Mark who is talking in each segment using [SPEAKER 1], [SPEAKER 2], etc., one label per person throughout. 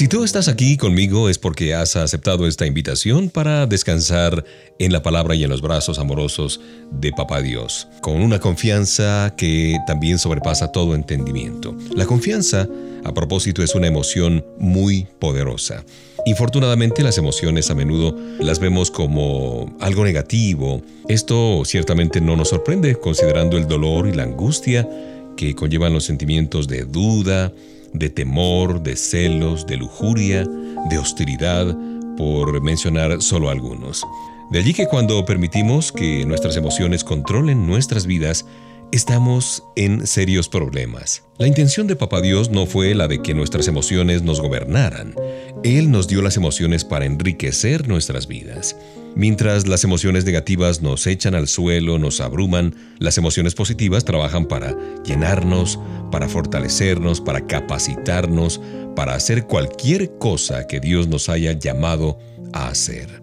[SPEAKER 1] Si tú estás aquí conmigo es porque has aceptado esta invitación para descansar en la palabra y en los brazos amorosos de Papá Dios, con una confianza que también sobrepasa todo entendimiento. La confianza, a propósito, es una emoción muy poderosa. Infortunadamente las emociones a menudo las vemos como algo negativo. Esto ciertamente no nos sorprende considerando el dolor y la angustia que conllevan los sentimientos de duda, de temor, de celos, de lujuria, de hostilidad, por mencionar solo algunos. De allí que cuando permitimos que nuestras emociones controlen nuestras vidas, estamos en serios problemas. La intención de Papá Dios no fue la de que nuestras emociones nos gobernaran. Él nos dio las emociones para enriquecer nuestras vidas. Mientras las emociones negativas nos echan al suelo, nos abruman, las emociones positivas trabajan para llenarnos, para fortalecernos, para capacitarnos, para hacer cualquier cosa que Dios nos haya llamado a hacer.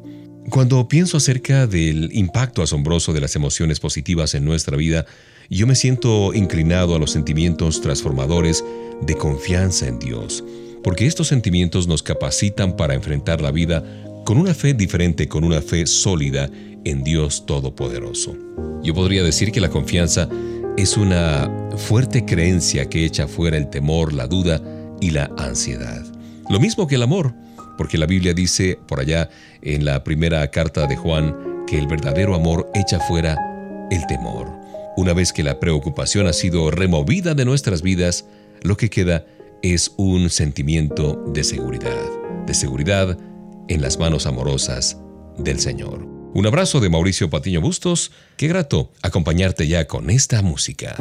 [SPEAKER 1] Cuando pienso acerca del impacto asombroso de las emociones positivas en nuestra vida, yo me siento inclinado a los sentimientos transformadores de confianza en Dios, porque estos sentimientos nos capacitan para enfrentar la vida con una fe diferente, con una fe sólida en Dios Todopoderoso. Yo podría decir que la confianza es una fuerte creencia que echa fuera el temor, la duda y la ansiedad. Lo mismo que el amor, porque la Biblia dice por allá en la primera carta de Juan que el verdadero amor echa fuera el temor. Una vez que la preocupación ha sido removida de nuestras vidas, lo que queda es un sentimiento de seguridad, de seguridad en las manos amorosas del Señor. Un abrazo de Mauricio Patiño Bustos. Qué grato acompañarte ya con esta música.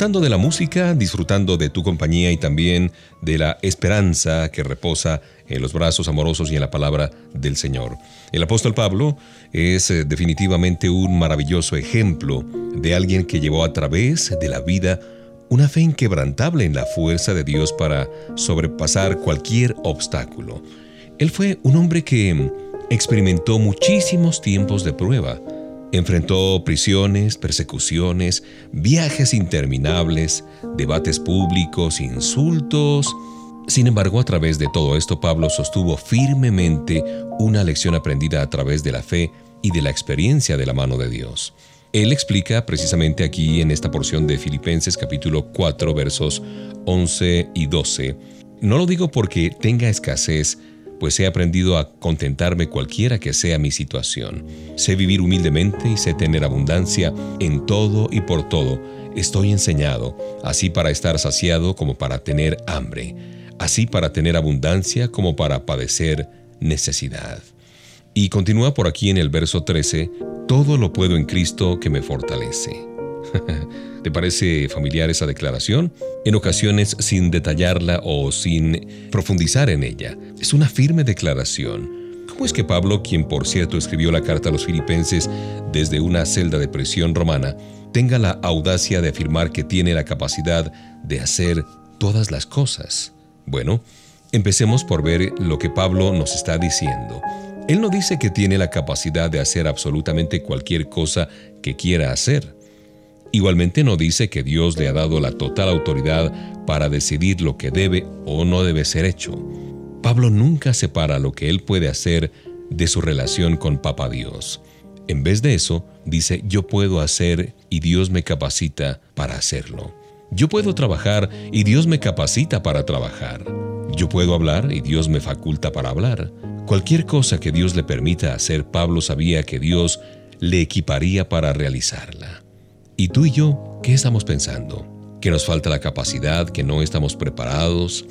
[SPEAKER 1] Disfrutando de la música, disfrutando de tu compañía y también de la esperanza que reposa en los brazos amorosos y en la palabra del Señor. El apóstol Pablo es eh, definitivamente un maravilloso ejemplo de alguien que llevó a través de la vida una fe inquebrantable en la fuerza de Dios para sobrepasar cualquier obstáculo. Él fue un hombre que experimentó muchísimos tiempos de prueba, Enfrentó prisiones, persecuciones, viajes interminables, debates públicos, insultos. Sin embargo, a través de todo esto, Pablo sostuvo firmemente una lección aprendida a través de la fe y de la experiencia de la mano de Dios. Él explica precisamente aquí en esta porción de Filipenses capítulo 4 versos 11 y 12. No lo digo porque tenga escasez, pues he aprendido a contentarme cualquiera que sea mi situación. Sé vivir humildemente y sé tener abundancia en todo y por todo. Estoy enseñado, así para estar saciado como para tener hambre, así para tener abundancia como para padecer necesidad. Y continúa por aquí en el verso 13, todo lo puedo en Cristo que me fortalece. ¿Te parece familiar esa declaración? En ocasiones sin detallarla o sin profundizar en ella. Es una firme declaración. ¿Cómo es que Pablo, quien por cierto escribió la carta a los filipenses desde una celda de prisión romana, tenga la audacia de afirmar que tiene la capacidad de hacer todas las cosas? Bueno, empecemos por ver lo que Pablo nos está diciendo. Él no dice que tiene la capacidad de hacer absolutamente cualquier cosa que quiera hacer. Igualmente no dice que Dios le ha dado la total autoridad para decidir lo que debe o no debe ser hecho. Pablo nunca separa lo que él puede hacer de su relación con Papa Dios. En vez de eso, dice, yo puedo hacer y Dios me capacita para hacerlo. Yo puedo trabajar y Dios me capacita para trabajar. Yo puedo hablar y Dios me faculta para hablar. Cualquier cosa que Dios le permita hacer, Pablo sabía que Dios le equiparía para realizarla. ¿Y tú y yo qué estamos pensando? ¿Que nos falta la capacidad? ¿Que no estamos preparados?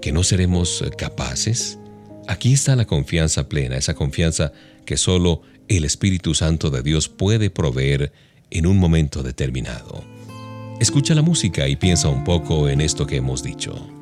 [SPEAKER 1] ¿Que no seremos eh, capaces? Aquí está la confianza plena, esa confianza que solo el Espíritu Santo de Dios puede proveer en un momento determinado. Escucha la música y piensa un poco en esto que hemos dicho.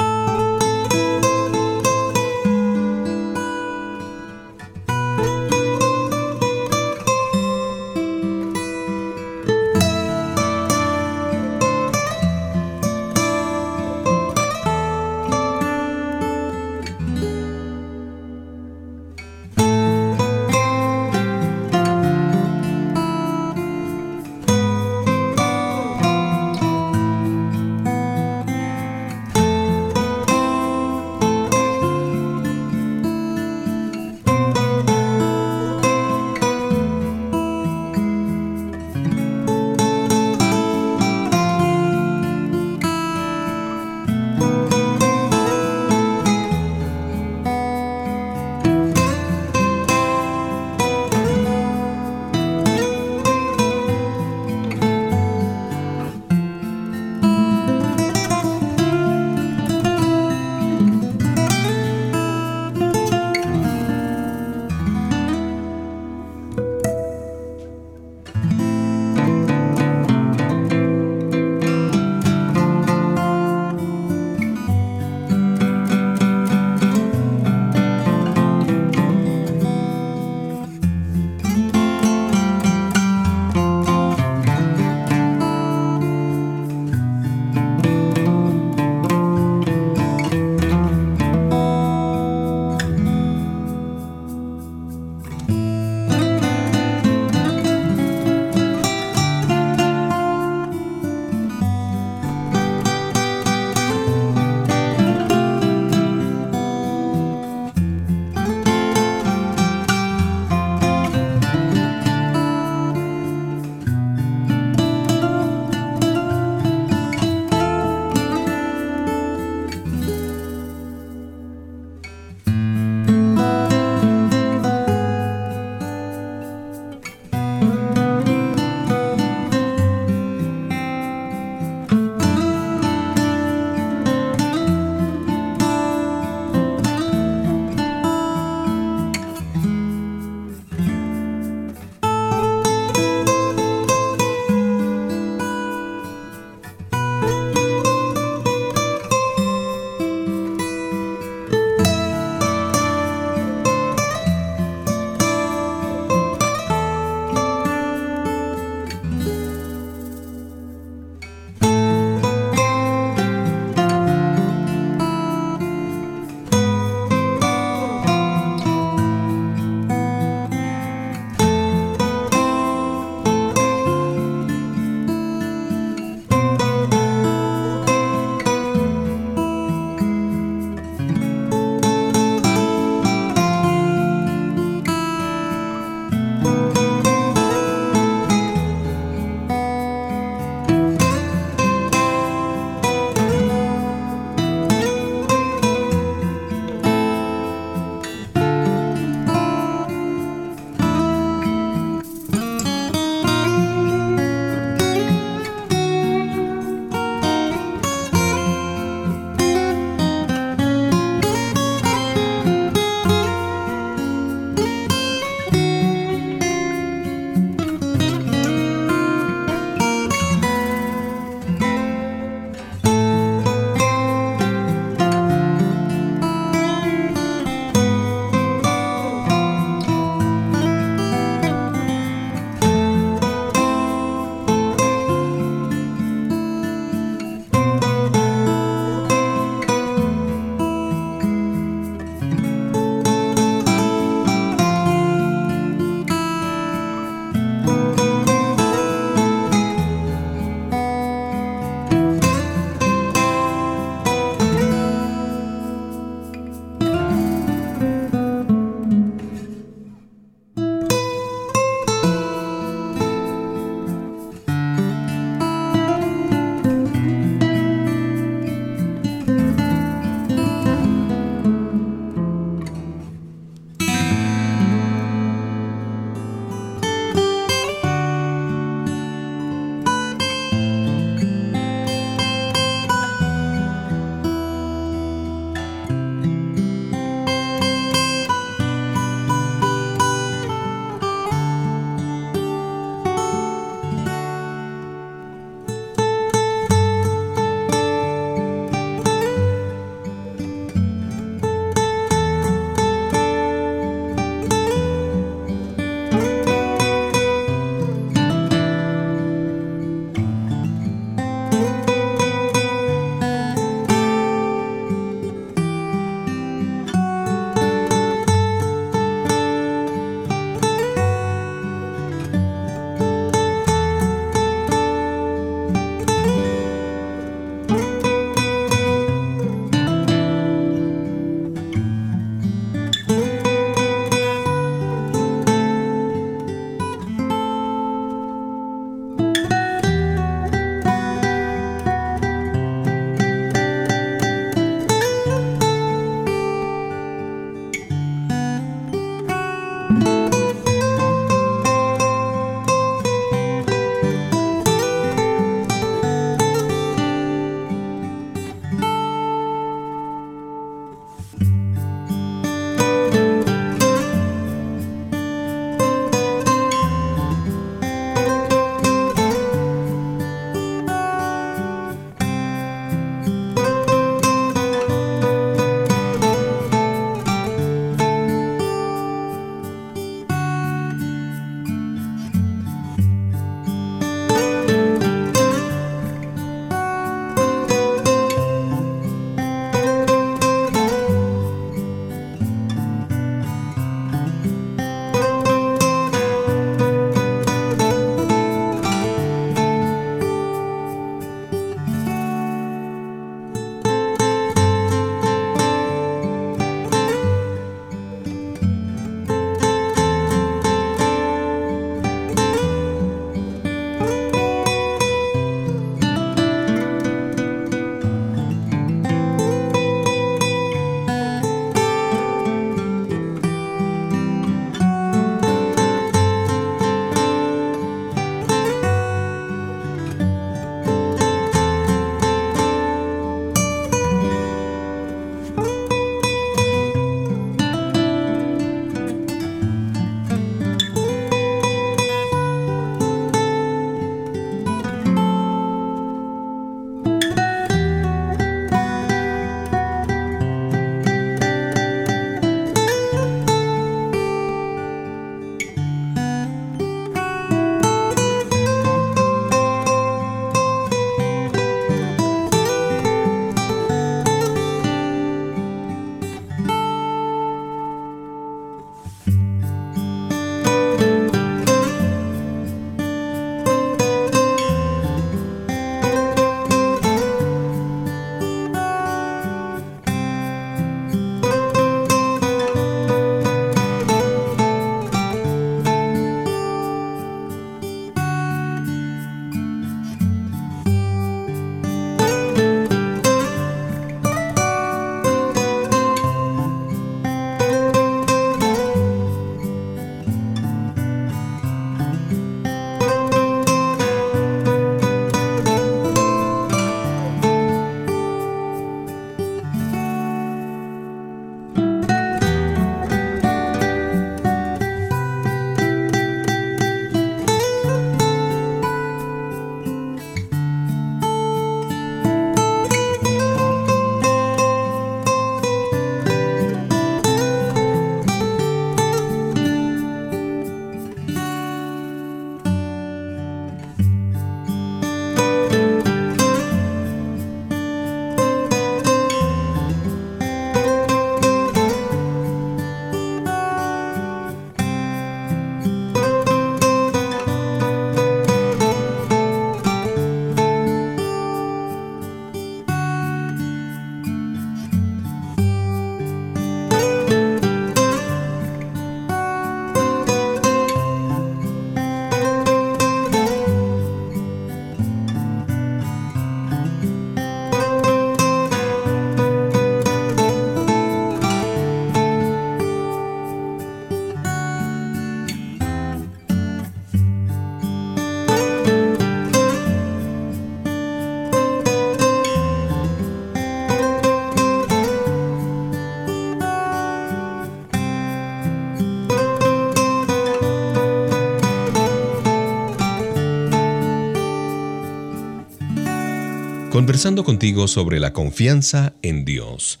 [SPEAKER 1] Conversando contigo sobre la confianza en Dios.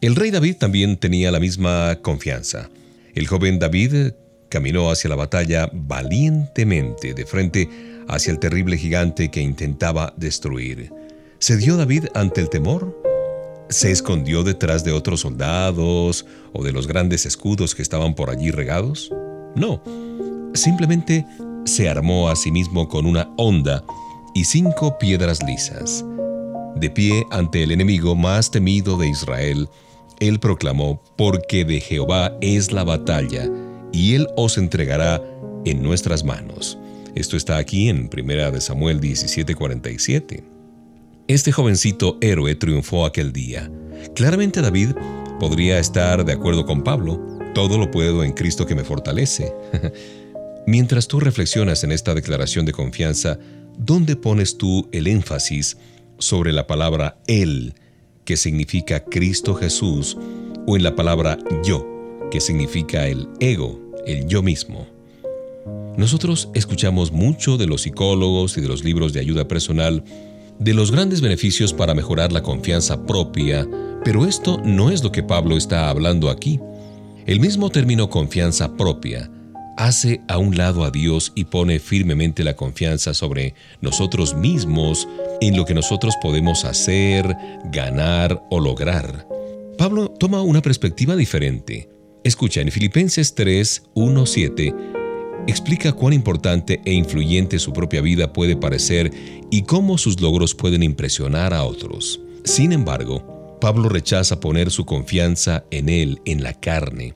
[SPEAKER 1] El rey David también tenía la misma confianza. El joven David caminó hacia la batalla valientemente de frente hacia el terrible gigante que intentaba destruir. ¿Cedió David ante el temor? ¿Se escondió detrás de otros soldados o de los grandes escudos que estaban por allí regados? No, simplemente se armó a sí mismo con una honda y cinco piedras lisas. De pie ante el enemigo más temido de Israel, él proclamó, porque de Jehová es la batalla, y él os entregará en nuestras manos. Esto está aquí en 1 Samuel 17:47. Este jovencito héroe triunfó aquel día. Claramente David podría estar de acuerdo con Pablo, todo lo puedo en Cristo que me fortalece. Mientras tú reflexionas en esta declaración de confianza, ¿dónde pones tú el énfasis sobre la palabra Él? que significa Cristo Jesús, o en la palabra yo, que significa el ego, el yo mismo. Nosotros escuchamos mucho de los psicólogos y de los libros de ayuda personal de los grandes beneficios para mejorar la confianza propia, pero esto no es lo que Pablo está hablando aquí. El mismo término confianza propia hace a un lado a Dios y pone firmemente la confianza sobre nosotros mismos en lo que nosotros podemos hacer, ganar o lograr. Pablo toma una perspectiva diferente. Escucha, en Filipenses 3, 1, 7, explica cuán importante e influyente su propia vida puede parecer y cómo sus logros pueden impresionar a otros. Sin embargo, Pablo rechaza poner su confianza en él, en la carne,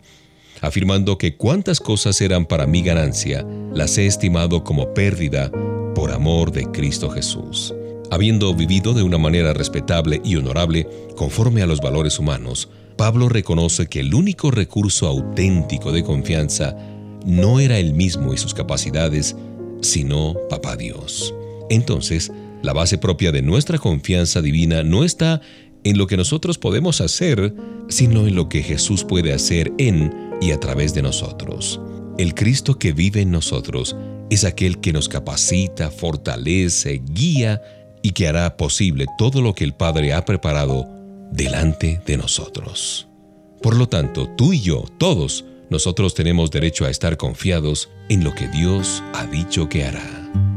[SPEAKER 1] afirmando que cuantas cosas eran para mi ganancia, las he estimado como pérdida por amor de Cristo Jesús. Habiendo vivido de una manera respetable y honorable, conforme a los valores humanos, Pablo reconoce que el único recurso auténtico de confianza no era él mismo y sus capacidades, sino Papá Dios. Entonces, la base propia de nuestra confianza divina no está en lo que nosotros podemos hacer, sino en lo que Jesús puede hacer en y a través de nosotros. El Cristo que vive en nosotros es aquel que nos capacita, fortalece, guía y que hará posible todo lo que el Padre ha preparado delante de nosotros. Por lo tanto, tú y yo, todos, nosotros tenemos derecho a estar confiados en lo que Dios ha dicho que hará.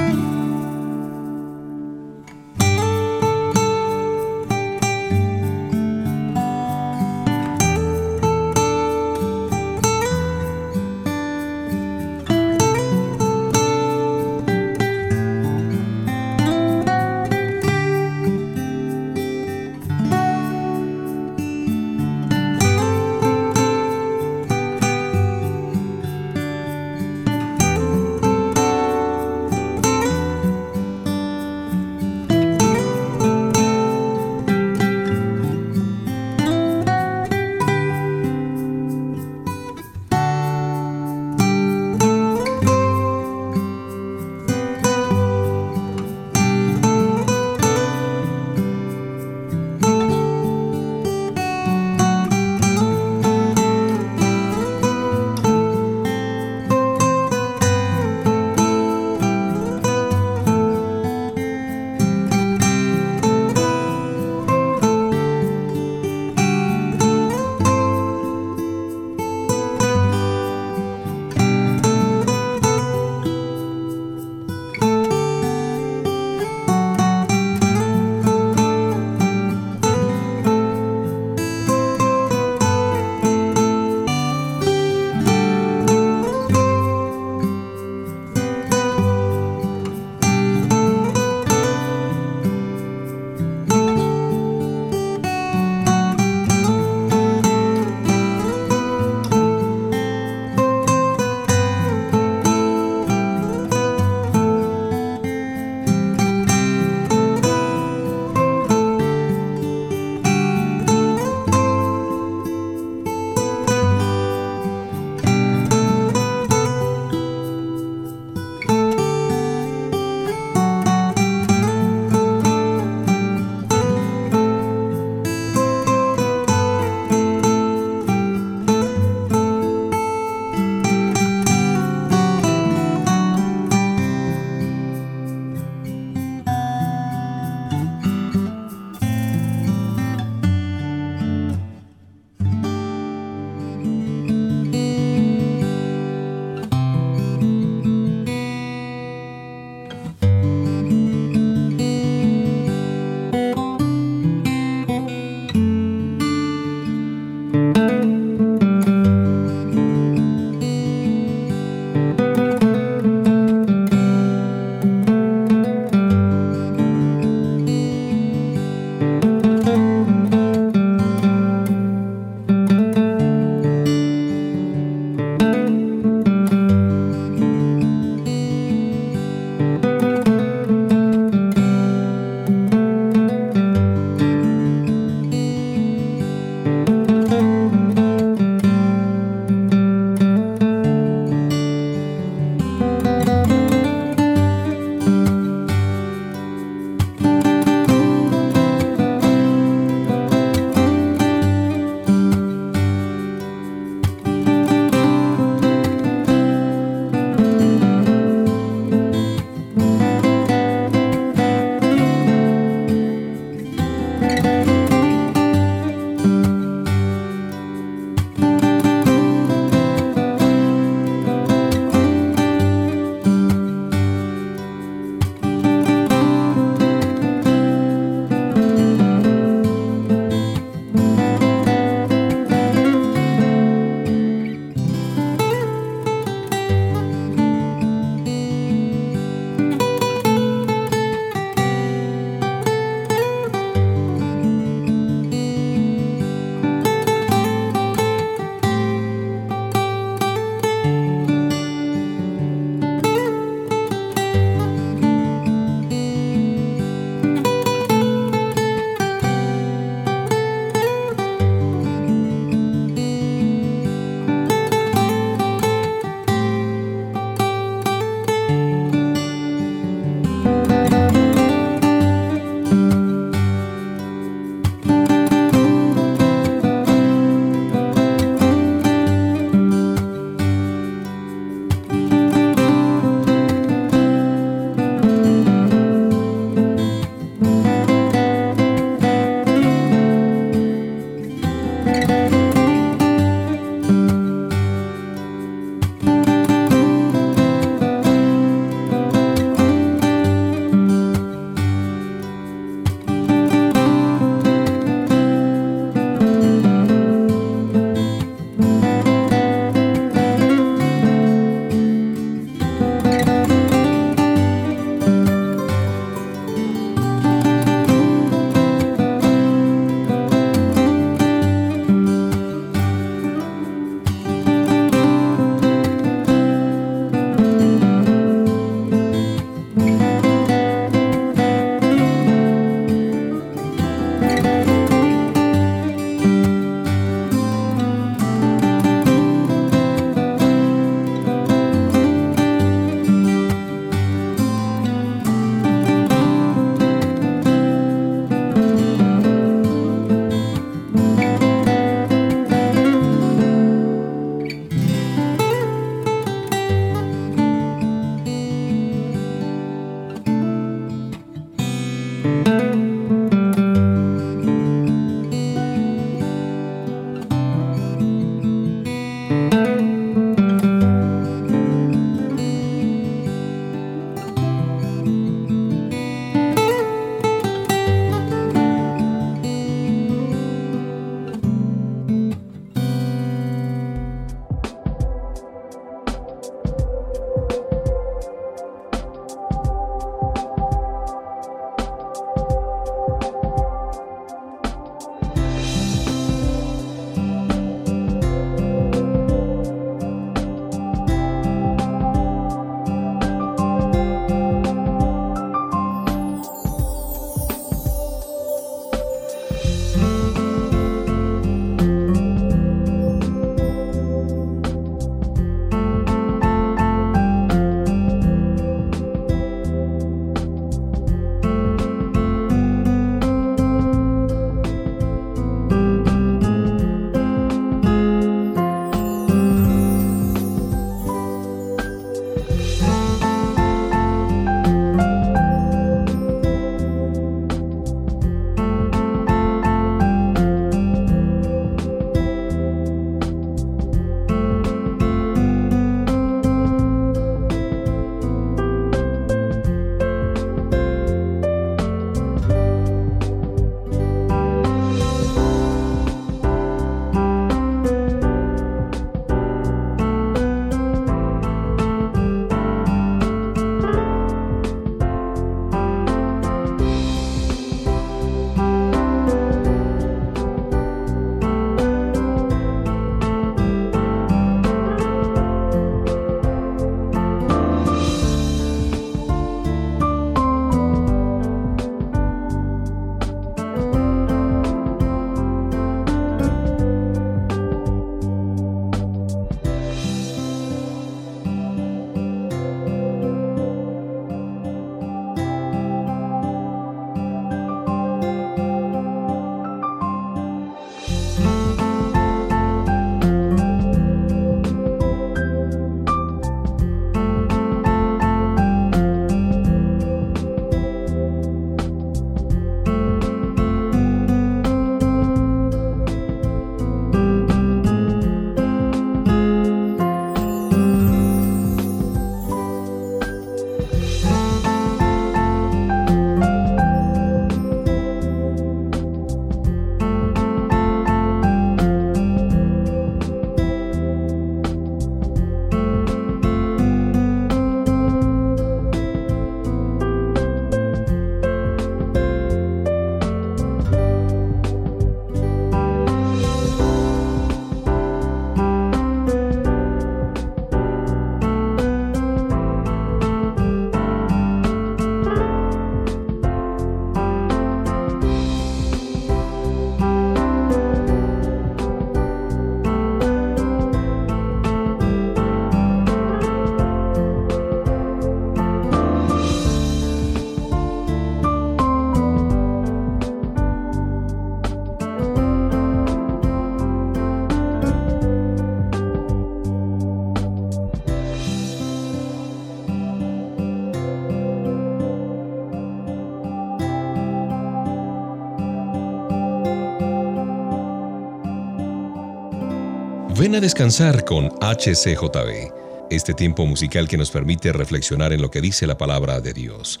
[SPEAKER 1] Ven a descansar con HCJB, este tiempo musical que nos permite reflexionar en lo que dice la palabra de Dios.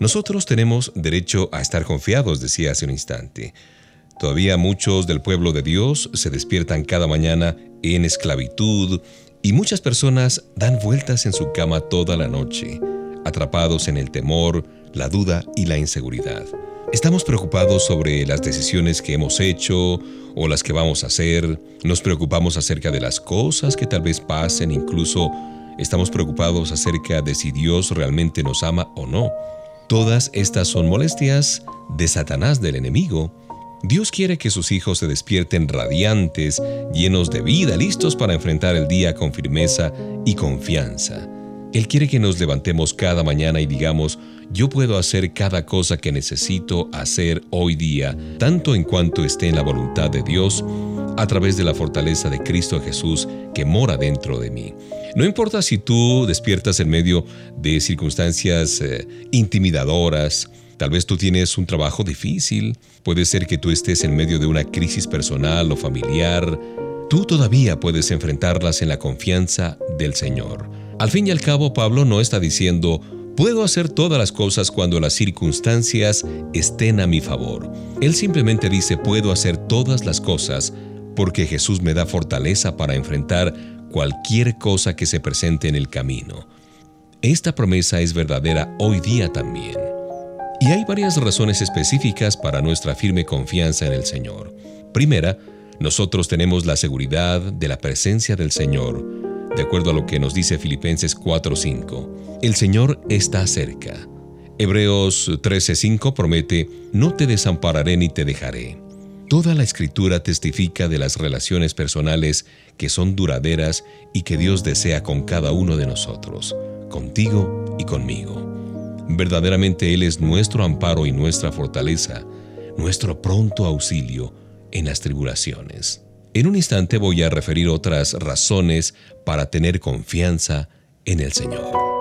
[SPEAKER 1] Nosotros tenemos derecho a estar confiados, decía hace un instante. Todavía muchos del pueblo de Dios se despiertan cada mañana en esclavitud y muchas personas dan vueltas en su cama toda la noche, atrapados en el temor, la duda y la inseguridad. Estamos preocupados sobre las decisiones que hemos hecho o las que vamos a hacer. Nos preocupamos acerca de las cosas que tal vez pasen. Incluso estamos preocupados acerca de si Dios realmente nos ama o no. Todas estas son molestias de Satanás del enemigo. Dios quiere que sus hijos se despierten radiantes, llenos de vida, listos para enfrentar el día con firmeza y confianza. Él quiere que nos levantemos cada mañana y digamos, yo puedo hacer cada cosa que necesito hacer hoy día, tanto en cuanto esté en la voluntad de Dios, a través de la fortaleza de Cristo Jesús que mora dentro de mí. No importa si tú despiertas en medio de circunstancias eh, intimidadoras, tal vez tú tienes un trabajo difícil, puede ser que tú estés en medio de una crisis personal o familiar, tú todavía puedes enfrentarlas en la confianza del Señor. Al fin y al cabo, Pablo no está diciendo, puedo hacer todas las cosas cuando las circunstancias estén a mi favor. Él simplemente dice, puedo hacer todas las cosas porque Jesús me da fortaleza para enfrentar cualquier cosa que se presente en el camino. Esta promesa es verdadera hoy día también. Y hay varias razones específicas para nuestra firme confianza en el Señor. Primera, nosotros tenemos la seguridad de la presencia del Señor de acuerdo a lo que nos dice Filipenses 4:5. El Señor está cerca. Hebreos 13:5 promete, no te desampararé ni te dejaré. Toda la escritura testifica de las relaciones personales que son duraderas y que Dios desea con cada uno de nosotros, contigo y conmigo. Verdaderamente Él es nuestro amparo y nuestra fortaleza, nuestro pronto auxilio en las tribulaciones. En un instante voy a referir otras razones para tener confianza en el Señor.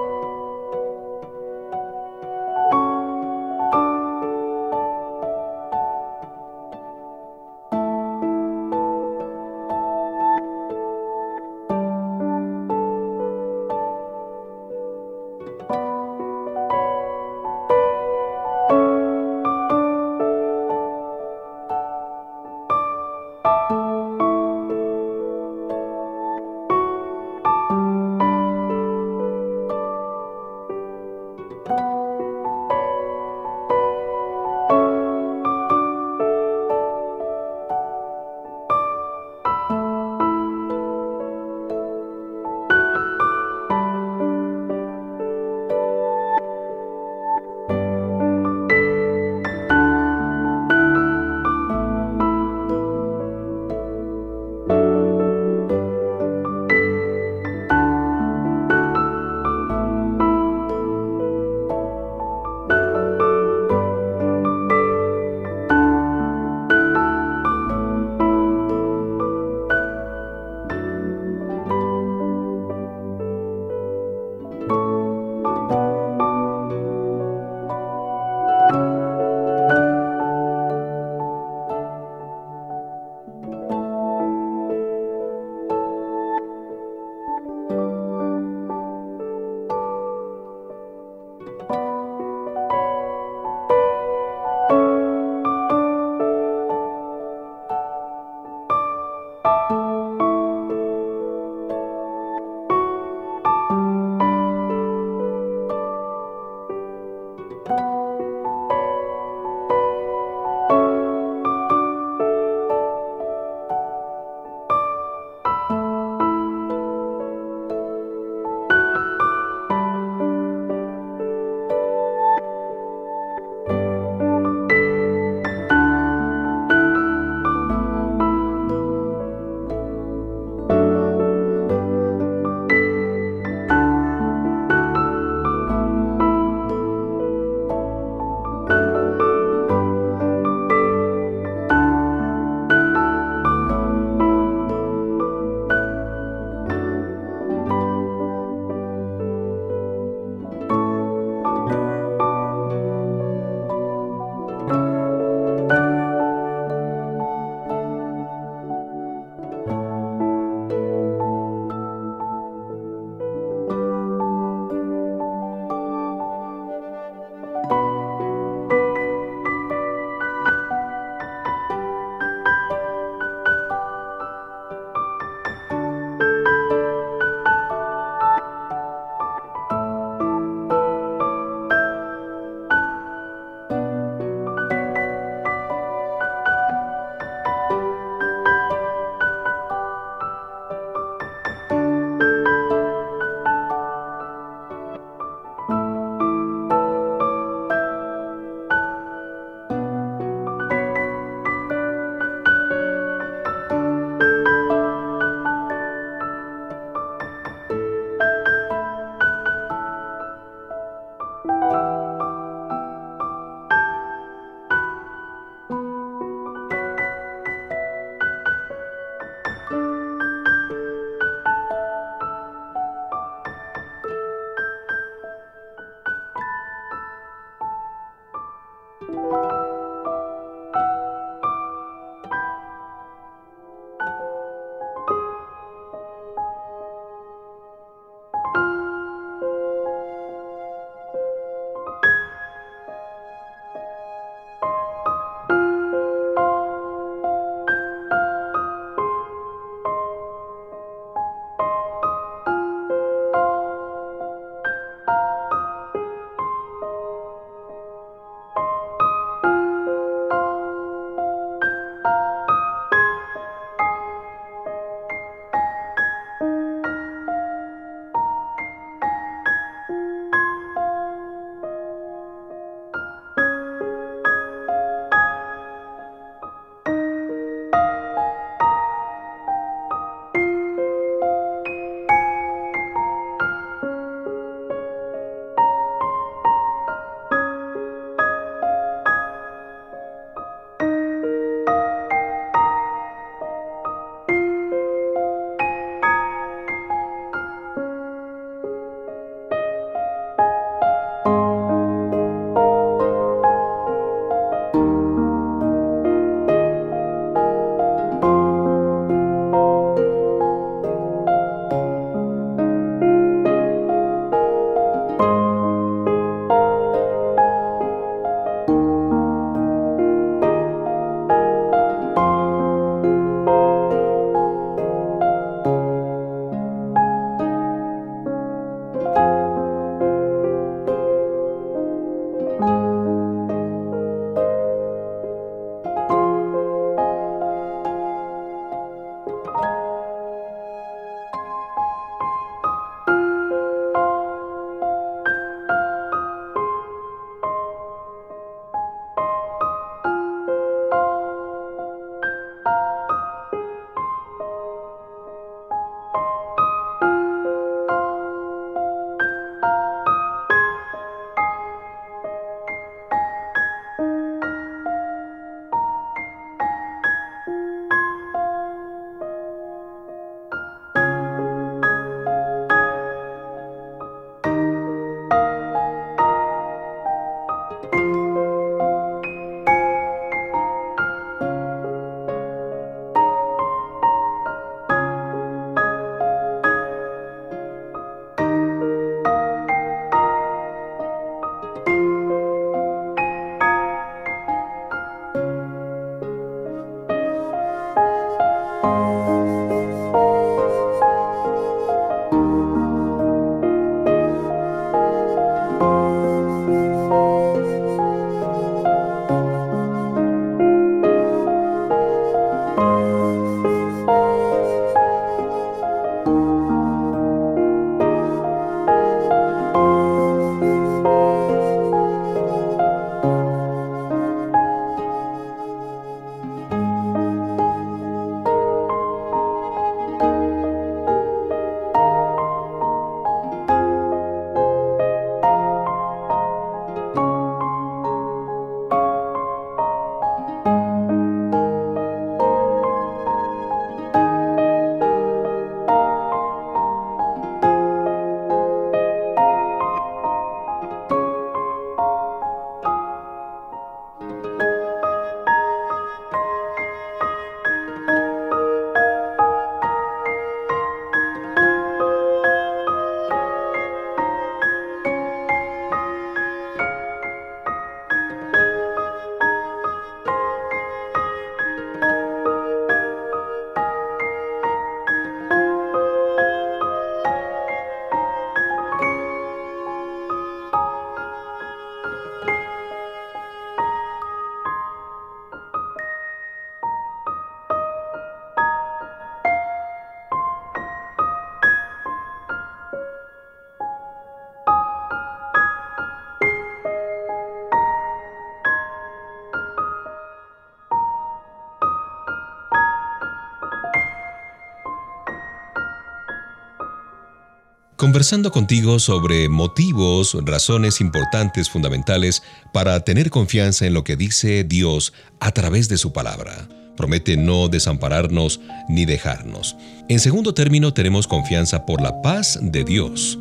[SPEAKER 1] Conversando contigo sobre motivos, razones importantes, fundamentales para tener confianza en lo que dice Dios a través de su palabra. Promete no desampararnos ni dejarnos. En segundo término, tenemos confianza por la paz de Dios.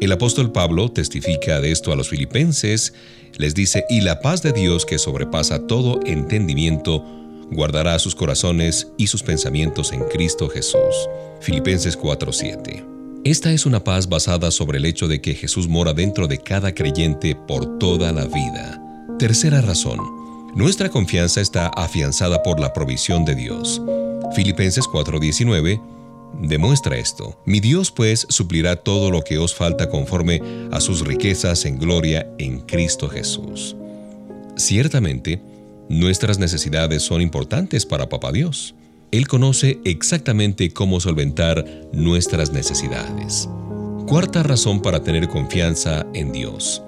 [SPEAKER 1] El apóstol Pablo testifica de esto a los filipenses, les dice, y la paz de Dios que sobrepasa todo entendimiento, guardará sus corazones y sus pensamientos en Cristo Jesús. Filipenses 4:7. Esta es una paz basada sobre el hecho de que Jesús mora dentro de cada creyente por toda la vida. Tercera razón. Nuestra confianza está afianzada por la provisión de Dios. Filipenses 4:19 demuestra esto. Mi Dios pues suplirá todo lo que os falta conforme a sus riquezas en gloria en Cristo Jesús. Ciertamente, nuestras necesidades son importantes para Papá Dios. Él conoce exactamente cómo solventar nuestras necesidades. Cuarta razón para tener confianza en Dios.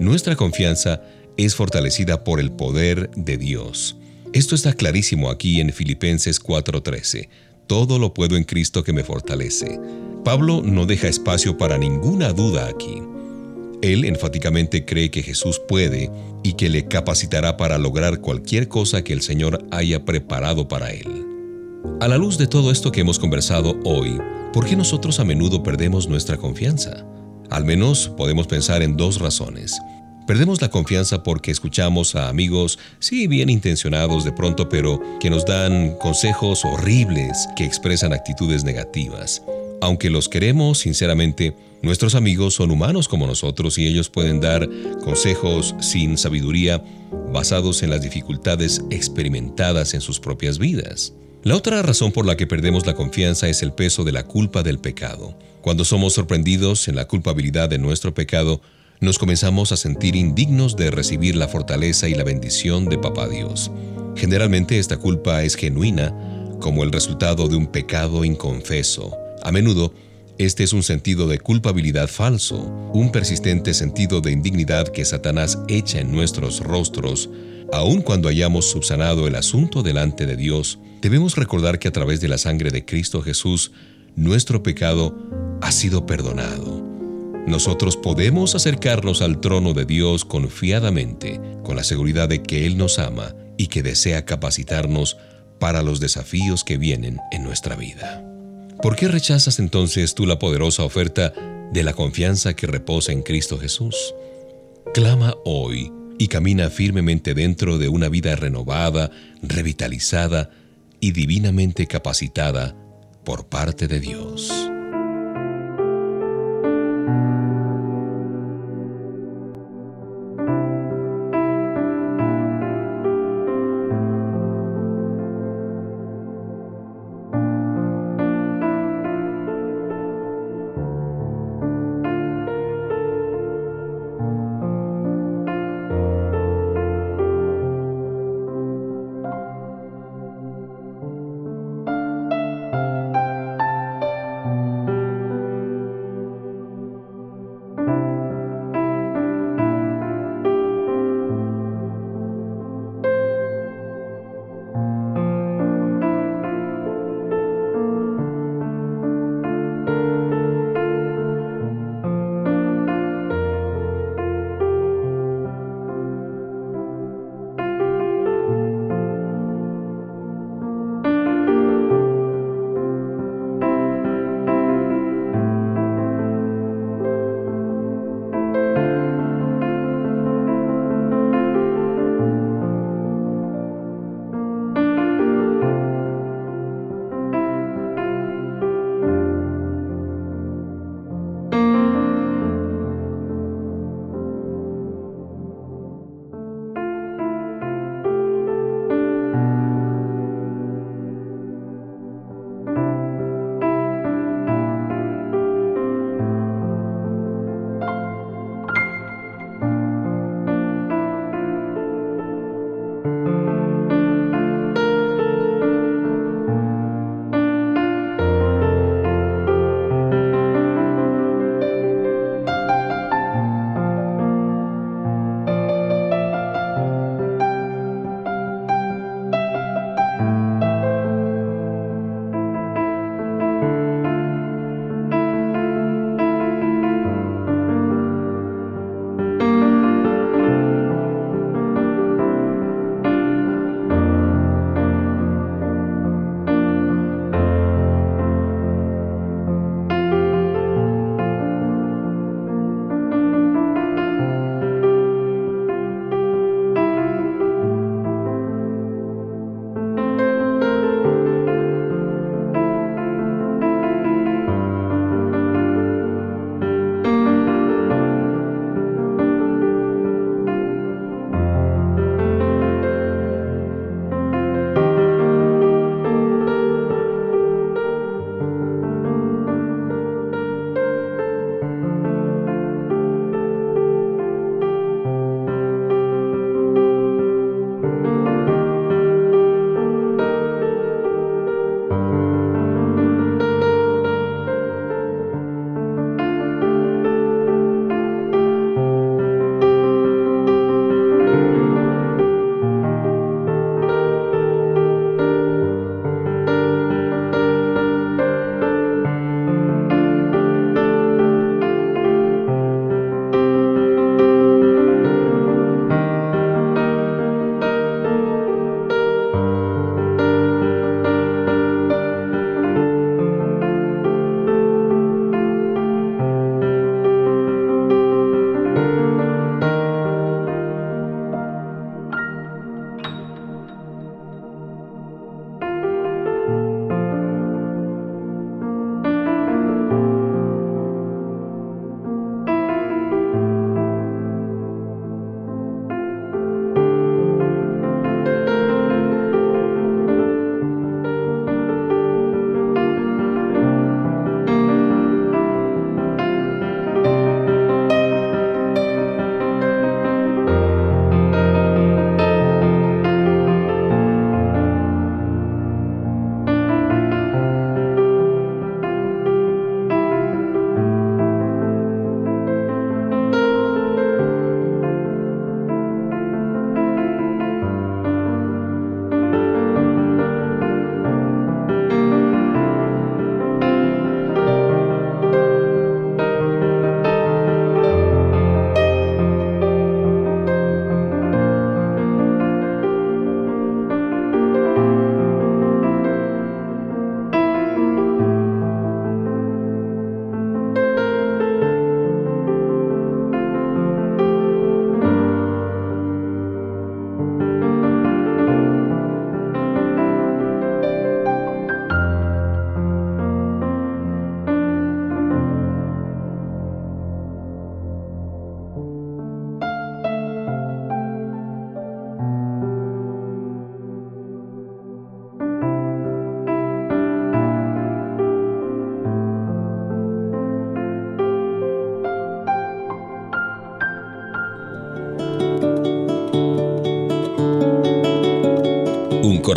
[SPEAKER 1] Nuestra confianza es fortalecida por el poder de Dios. Esto está clarísimo aquí en Filipenses 4:13. Todo lo puedo en Cristo que me fortalece. Pablo no deja espacio para ninguna duda aquí. Él enfáticamente cree que Jesús puede y que le capacitará para lograr cualquier cosa que el Señor haya preparado para él. A la luz de todo esto que hemos conversado hoy, ¿por qué nosotros a menudo perdemos nuestra confianza? Al menos podemos pensar en dos razones. Perdemos la confianza porque escuchamos a amigos, sí, bien intencionados de pronto, pero que nos dan consejos horribles que expresan actitudes negativas. Aunque los queremos, sinceramente, nuestros amigos son humanos como nosotros y ellos pueden dar consejos sin sabiduría basados en las dificultades experimentadas en sus propias vidas. La otra razón por la que perdemos la confianza es el peso de la culpa del pecado. Cuando somos sorprendidos en la culpabilidad de nuestro pecado, nos comenzamos a sentir indignos de recibir la fortaleza y la bendición de Papá Dios. Generalmente esta culpa es genuina, como el resultado de un pecado inconfeso. A menudo, este es un sentido de culpabilidad falso, un persistente sentido de indignidad que Satanás echa en nuestros rostros, aun cuando hayamos subsanado el asunto delante de Dios debemos recordar que a través de la sangre de Cristo Jesús, nuestro pecado ha sido perdonado. Nosotros podemos acercarnos al trono de Dios confiadamente, con la seguridad de que Él nos ama y que desea capacitarnos para los desafíos que vienen en nuestra vida. ¿Por qué rechazas entonces tú la poderosa oferta de la confianza que reposa en Cristo Jesús? Clama hoy y camina firmemente dentro de una vida renovada, revitalizada, y divinamente capacitada por parte de Dios.